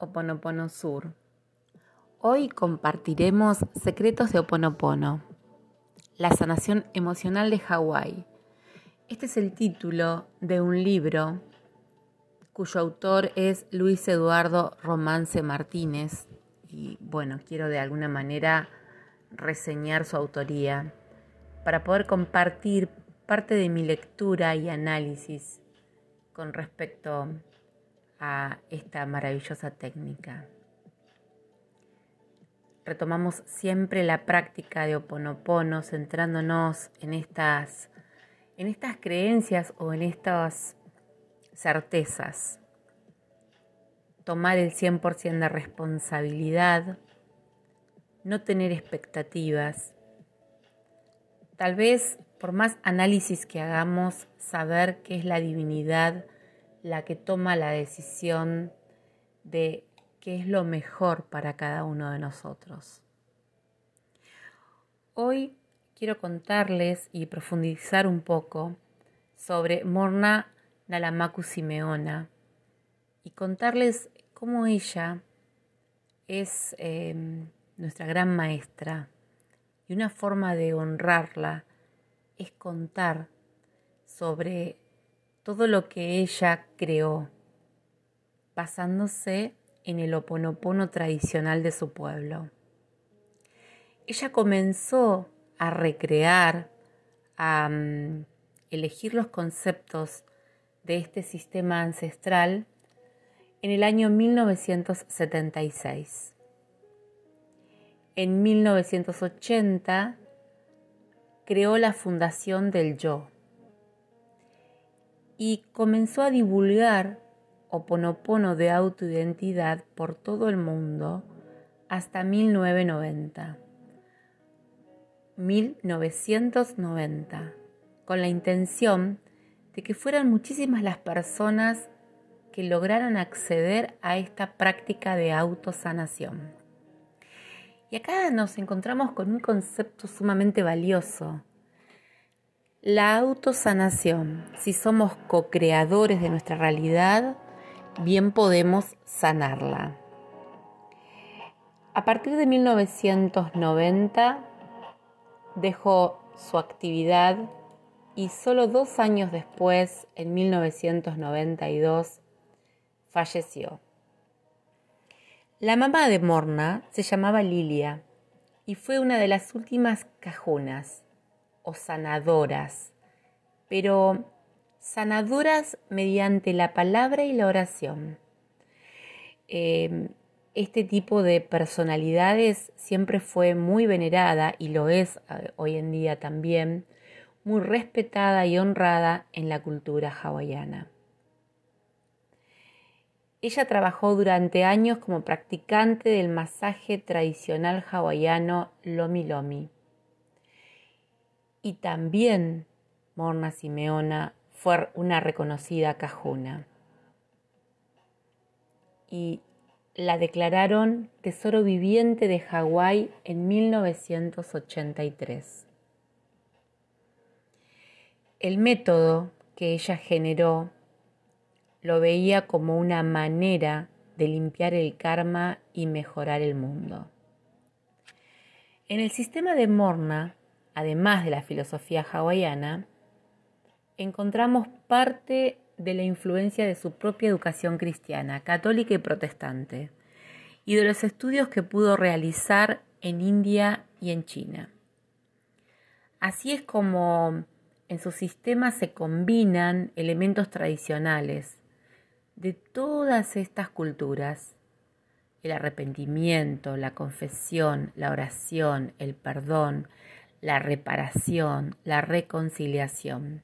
Oponopono Sur. Hoy compartiremos Secretos de Oponopono, la sanación emocional de Hawái. Este es el título de un libro cuyo autor es Luis Eduardo Romance Martínez y bueno, quiero de alguna manera reseñar su autoría para poder compartir parte de mi lectura y análisis con respecto a esta maravillosa técnica. Retomamos siempre la práctica de Oponopono centrándonos en estas, en estas creencias o en estas certezas. Tomar el 100% de responsabilidad, no tener expectativas. Tal vez por más análisis que hagamos, saber qué es la divinidad la que toma la decisión de qué es lo mejor para cada uno de nosotros. Hoy quiero contarles y profundizar un poco sobre Morna Nalamaku Simeona y contarles cómo ella es em, nuestra gran maestra y una forma de honrarla es contar sobre todo lo que ella creó, basándose en el oponopono tradicional de su pueblo. Ella comenzó a recrear, a mm, elegir los conceptos de este sistema ancestral en el año 1976. En 1980 creó la Fundación del Yo y comenzó a divulgar Oponopono de autoidentidad por todo el mundo hasta 1990. 1990, con la intención de que fueran muchísimas las personas que lograran acceder a esta práctica de autosanación. Y acá nos encontramos con un concepto sumamente valioso, la autosanación. Si somos co-creadores de nuestra realidad, bien podemos sanarla. A partir de 1990 dejó su actividad y solo dos años después, en 1992, falleció. La mamá de Morna se llamaba Lilia y fue una de las últimas cajunas o sanadoras, pero sanadoras mediante la palabra y la oración. Em, este tipo de personalidades siempre fue muy venerada y lo es eh, hoy en día también, muy respetada y honrada en la cultura hawaiana. Ella trabajó durante años como practicante del masaje tradicional hawaiano Lomi Lomi y también Morna Simeona fue una reconocida cajuna. Y la declararon Tesoro Viviente de Hawái en 1983. El método que ella generó lo veía como una manera de limpiar el karma y mejorar el mundo. En el sistema de Morna además de la filosofía hawaiana, encontramos parte de la influencia de su propia educación cristiana, católica y protestante, y de los estudios que pudo realizar en India y en China. Así es como en su sistema se combinan elementos tradicionales de todas estas culturas, el arrepentimiento, la confesión, la oración, el perdón, la reparación, la reconciliación.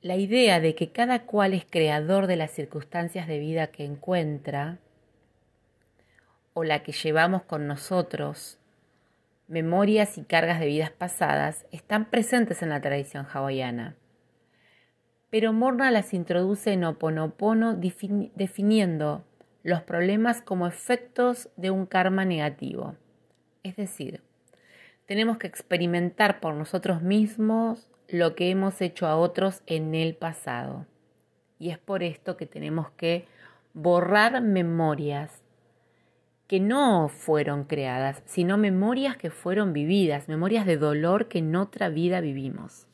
La idea de que cada cual es creador de las circunstancias de vida que encuentra o la que llevamos con nosotros, memorias y cargas de vidas pasadas, están presentes en la tradición hawaiana. Pero Morna las introduce en Oponopono definiendo los problemas como efectos de un karma negativo. Es decir, tenemos que experimentar por nosotros mismos lo que hemos hecho a otros en el pasado. Y es por esto que tenemos que borrar memorias que no fueron creadas, sino memorias que fueron vividas, memorias de dolor que en otra vida vivimos.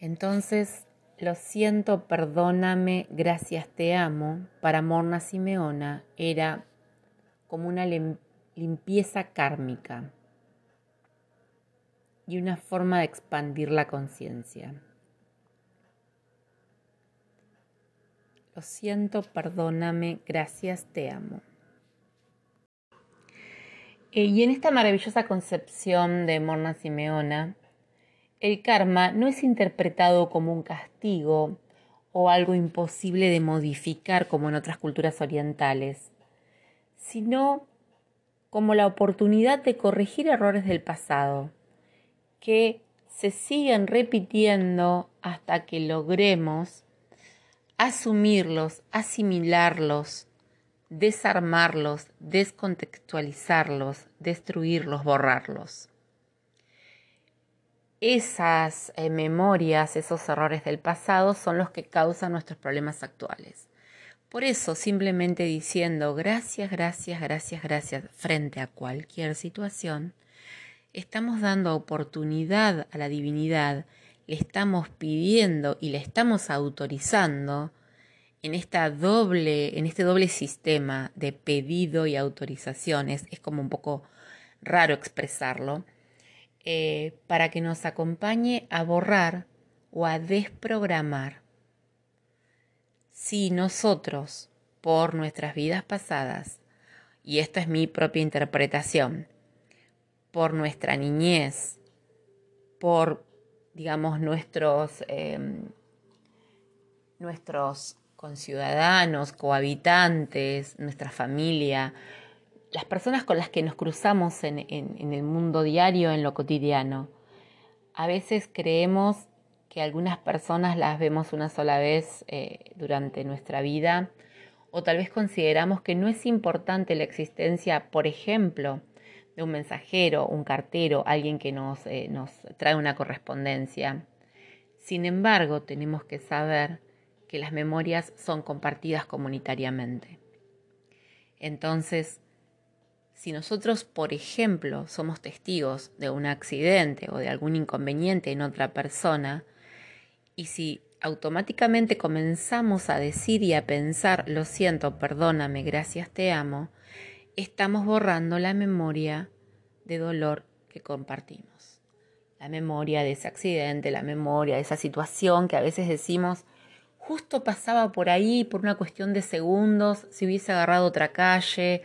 Entonces, lo siento, perdóname, gracias, te amo, para Morna Simeona era como una limpieza kármica y una forma de expandir la conciencia. Lo siento, perdóname, gracias, te amo. Eh, y en esta maravillosa concepción de Morna Simeona, el karma no es interpretado como un castigo o algo imposible de modificar como en otras culturas orientales, sino como la oportunidad de corregir errores del pasado, que se siguen repitiendo hasta que logremos asumirlos, asimilarlos, desarmarlos, descontextualizarlos, destruirlos, borrarlos. Esas eh, memorias, esos errores del pasado son los que causan nuestros problemas actuales. Por eso, simplemente diciendo gracias, gracias, gracias, gracias frente a cualquier situación, estamos dando oportunidad a la divinidad le estamos pidiendo y le estamos autorizando en esta doble, en este doble sistema de pedido y autorizaciones, es como un poco raro expresarlo, eh, para que nos acompañe a borrar o a desprogramar. Si nosotros, por nuestras vidas pasadas, y esta es mi propia interpretación, por nuestra niñez, por digamos, nuestros, em, nuestros conciudadanos, cohabitantes, nuestra familia, las personas con las que nos cruzamos en, el mundo diario, en lo cotidiano. A veces creemos que algunas personas las vemos una sola vez eh, durante nuestra vida o tal vez consideramos que no es importante la existencia, por ejemplo, de un mensajero, un cartero, alguien que nos, eh, nos trae una correspondencia. Sin embargo, tenemos que saber que las memorias son compartidas comunitariamente. Entonces, si nosotros, por ejemplo, somos testigos de un accidente o de algún inconveniente en otra persona, y si automáticamente comenzamos a decir y a pensar, lo siento, perdóname, gracias, te amo, estamos borrando la memoria de dolor que compartimos. La memoria de ese accidente, la memoria de esa situación que a veces decimos, justo pasaba por ahí por una cuestión de segundos, si hubiese agarrado otra calle,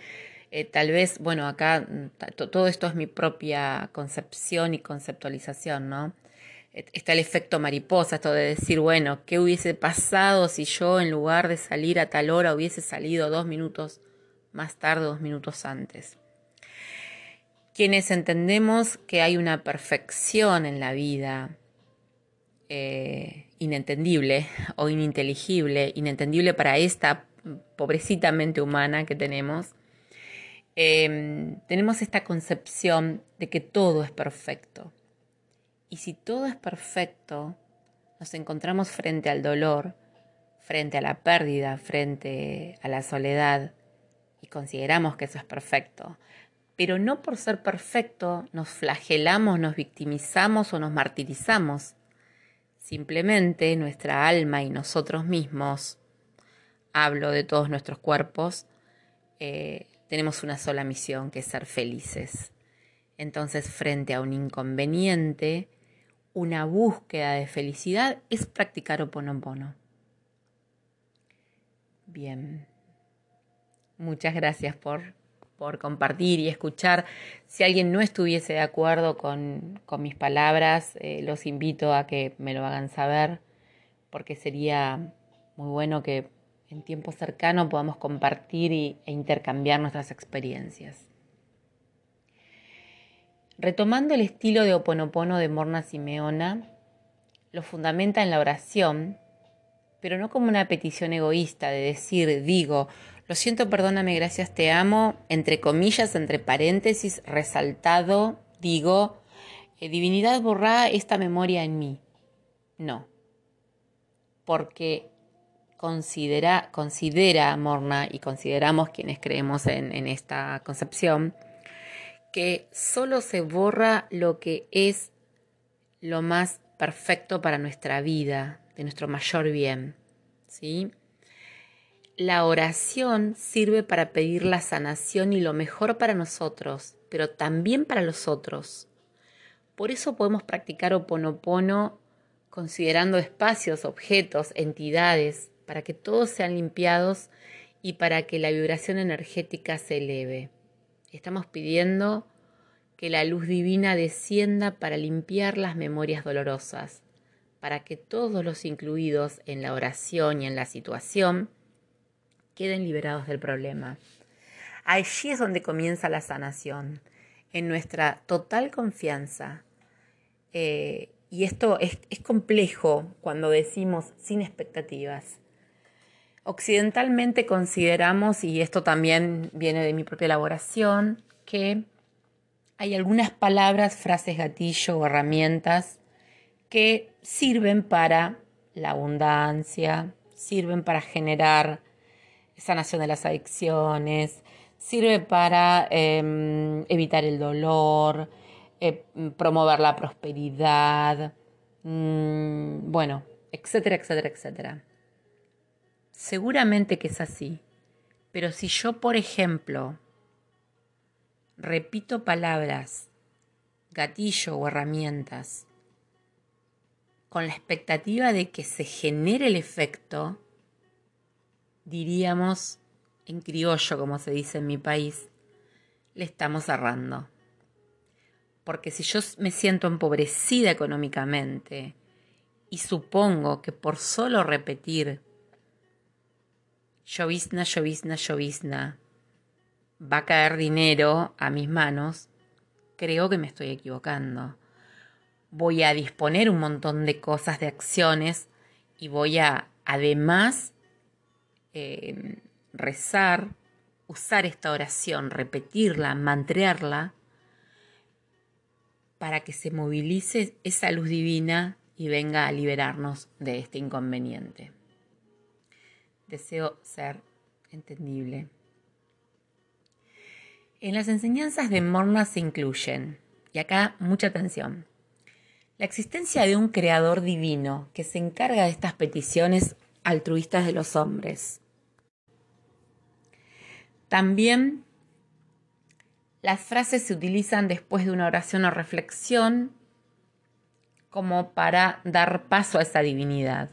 eh, tal vez, bueno, acá todo esto es mi propia concepción y conceptualización, ¿no? Está el efecto mariposa, esto de decir, bueno, ¿qué hubiese pasado si yo en lugar de salir a tal hora hubiese salido dos minutos más tarde, dos minutos antes. Quienes entendemos que hay una perfección en la vida eh, inentendible o ininteligible, inentendible para esta pobrecita mente humana que tenemos, em, tenemos esta concepción de que todo es perfecto. Y si todo es perfecto, nos encontramos frente al dolor, frente a la pérdida, frente a la soledad, y consideramos que eso es perfecto. Pero no por ser perfecto nos flagelamos, nos victimizamos o nos martirizamos. Simplemente nuestra alma y nosotros mismos, hablo de todos nuestros cuerpos, eh, tenemos una sola misión, que es ser felices. Entonces, frente a un inconveniente, una búsqueda de felicidad es practicar oponopono. Bien. Muchas gracias por, por compartir y escuchar. Si alguien no estuviese de acuerdo con, mis palabras, eh, los invito a que me lo hagan saber, porque sería muy bueno que en tiempo cercano podamos compartir e intercambiar nuestras experiencias. Retomando el estilo de Oponopono de Morna Simeona, lo fundamenta en la oración, pero no como una petición egoísta de decir, digo, lo siento, perdóname, gracias, te amo, entre comillas, entre paréntesis, resaltado, digo, eh, divinidad borra esta memoria en mí. No, porque considera, considera Morna y consideramos quienes creemos en esta concepción, que solo se borra lo que es lo más perfecto para nuestra vida, de nuestro mayor bien. ¿sí? La oración sirve para pedir la sanación y lo mejor para nosotros, pero también para los otros. Por eso podemos practicar oponopono considerando espacios, objetos, entidades, para que todos sean limpiados y para que la vibración energética se eleve. Estamos pidiendo que la luz divina descienda para limpiar las memorias dolorosas, para que todos los incluidos en la oración y en la situación queden liberados del problema. Allí es donde comienza la sanación, en nuestra total confianza. Eh, y esto es, es complejo cuando decimos sin expectativas. Occidentalmente consideramos, y esto también viene de mi propia elaboración, que hay algunas palabras, frases gatillo o herramientas que sirven para la abundancia, sirven para generar sanación de las adicciones, sirve para em, evitar el dolor, eh, promover la prosperidad, mm, bueno, etcétera, etcétera, etcétera. Seguramente que es así. Pero si yo, por ejemplo, repito palabras, gatillo o herramientas, con la expectativa de que se genere el efecto, diríamos en criollo, como se dice en mi país, le estamos cerrando. Porque si yo me siento empobrecida económicamente y supongo que por solo repetir llovizna, llovizna, llovizna, va a caer dinero a mis manos, creo que me estoy equivocando. Voy a disponer un montón de cosas, de acciones, y voy a además eh, rezar, usar esta oración, repetirla, mantrearla, para que se movilice esa luz divina y venga a liberarnos de este inconveniente. Deseo ser entendible. En las enseñanzas de Morna se incluyen, y acá mucha atención, la existencia de un creador divino que se encarga de estas peticiones altruistas de los hombres. También las frases se utilizan después de una oración o reflexión como para dar paso a esa divinidad.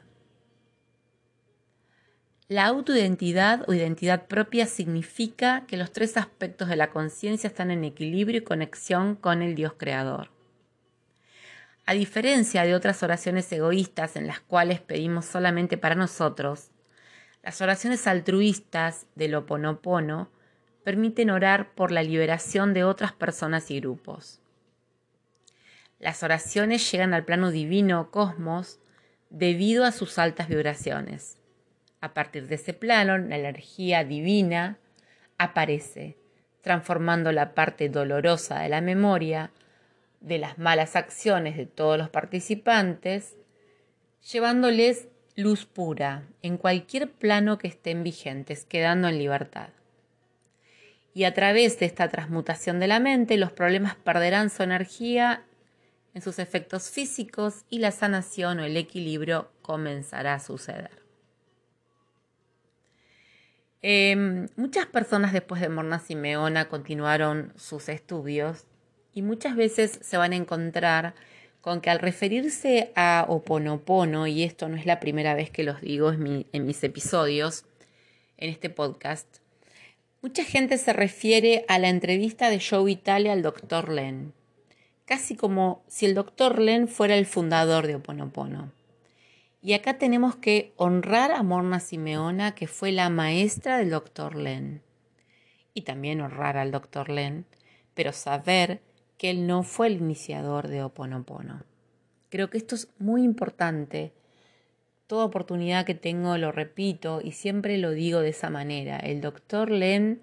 La autoidentidad o identidad propia significa que los tres aspectos de la conciencia están en equilibrio y conexión con el Dios creador. A diferencia de otras oraciones egoístas en las cuales pedimos solamente para nosotros, las oraciones altruistas del Ho Oponopono permiten orar por la liberación de otras personas y grupos. Las oraciones llegan al plano divino o cosmos debido a sus altas vibraciones. A partir de ese plano, la energía divina aparece, transformando la parte dolorosa de la memoria, de las malas acciones de todos los participantes, llevándoles luz pura en cualquier plano que estén vigentes, quedando en libertad. Y a través de esta transmutación de la mente, los problemas perderán su energía en sus efectos físicos y la sanación o el equilibrio comenzará a suceder. Em, muchas personas después de Morna Simeona continuaron sus estudios y muchas veces se van a encontrar con que al referirse a Oponopono, y esto no es la primera vez que los digo en mis episodios, en este podcast, mucha gente se refiere a la entrevista de Joe Vitale al Dr. Len, casi como si el Dr. Len fuera el fundador de Oponopono. Y acá tenemos que honrar a Morna Simeona, que fue la maestra del doctor Len. Y también honrar al doctor Len, pero saber que él no fue el iniciador de Oponopono. Creo que esto es muy importante. Toda oportunidad que tengo lo repito y siempre lo digo de esa manera. El doctor Len,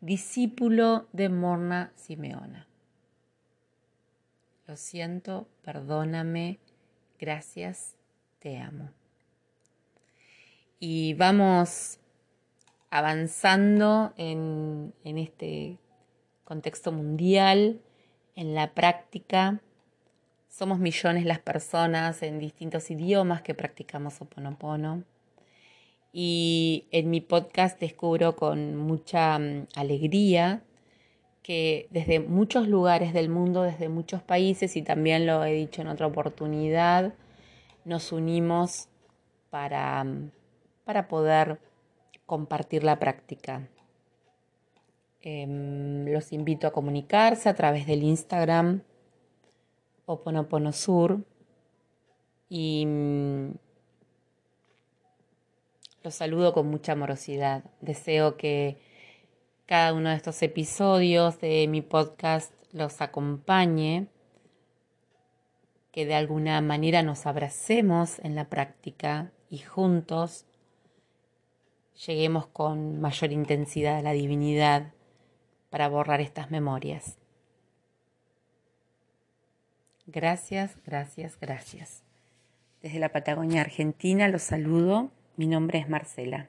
discípulo de Morna Simeona. Lo siento, perdóname, gracias te amo. y vamos avanzando en, este contexto mundial, en la práctica. Somos millones las personas en distintos idiomas que practicamos Oponopono. Y en mi podcast descubro con mucha mm, alegría que desde muchos lugares del mundo, desde muchos países, y también lo he dicho en otra oportunidad, nos unimos para, mm, para poder compartir la práctica. Em, los invito a comunicarse a través del Instagram Oponoponosur y mm, los saludo con mucha amorosidad. Deseo que cada uno de estos episodios de mi podcast los acompañe, que de alguna manera nos abracemos en la práctica y juntos lleguemos con mayor intensidad a la divinidad para borrar estas memorias. Gracias, gracias, gracias. Desde la Patagonia Argentina los saludo. Mi nombre es Marcela.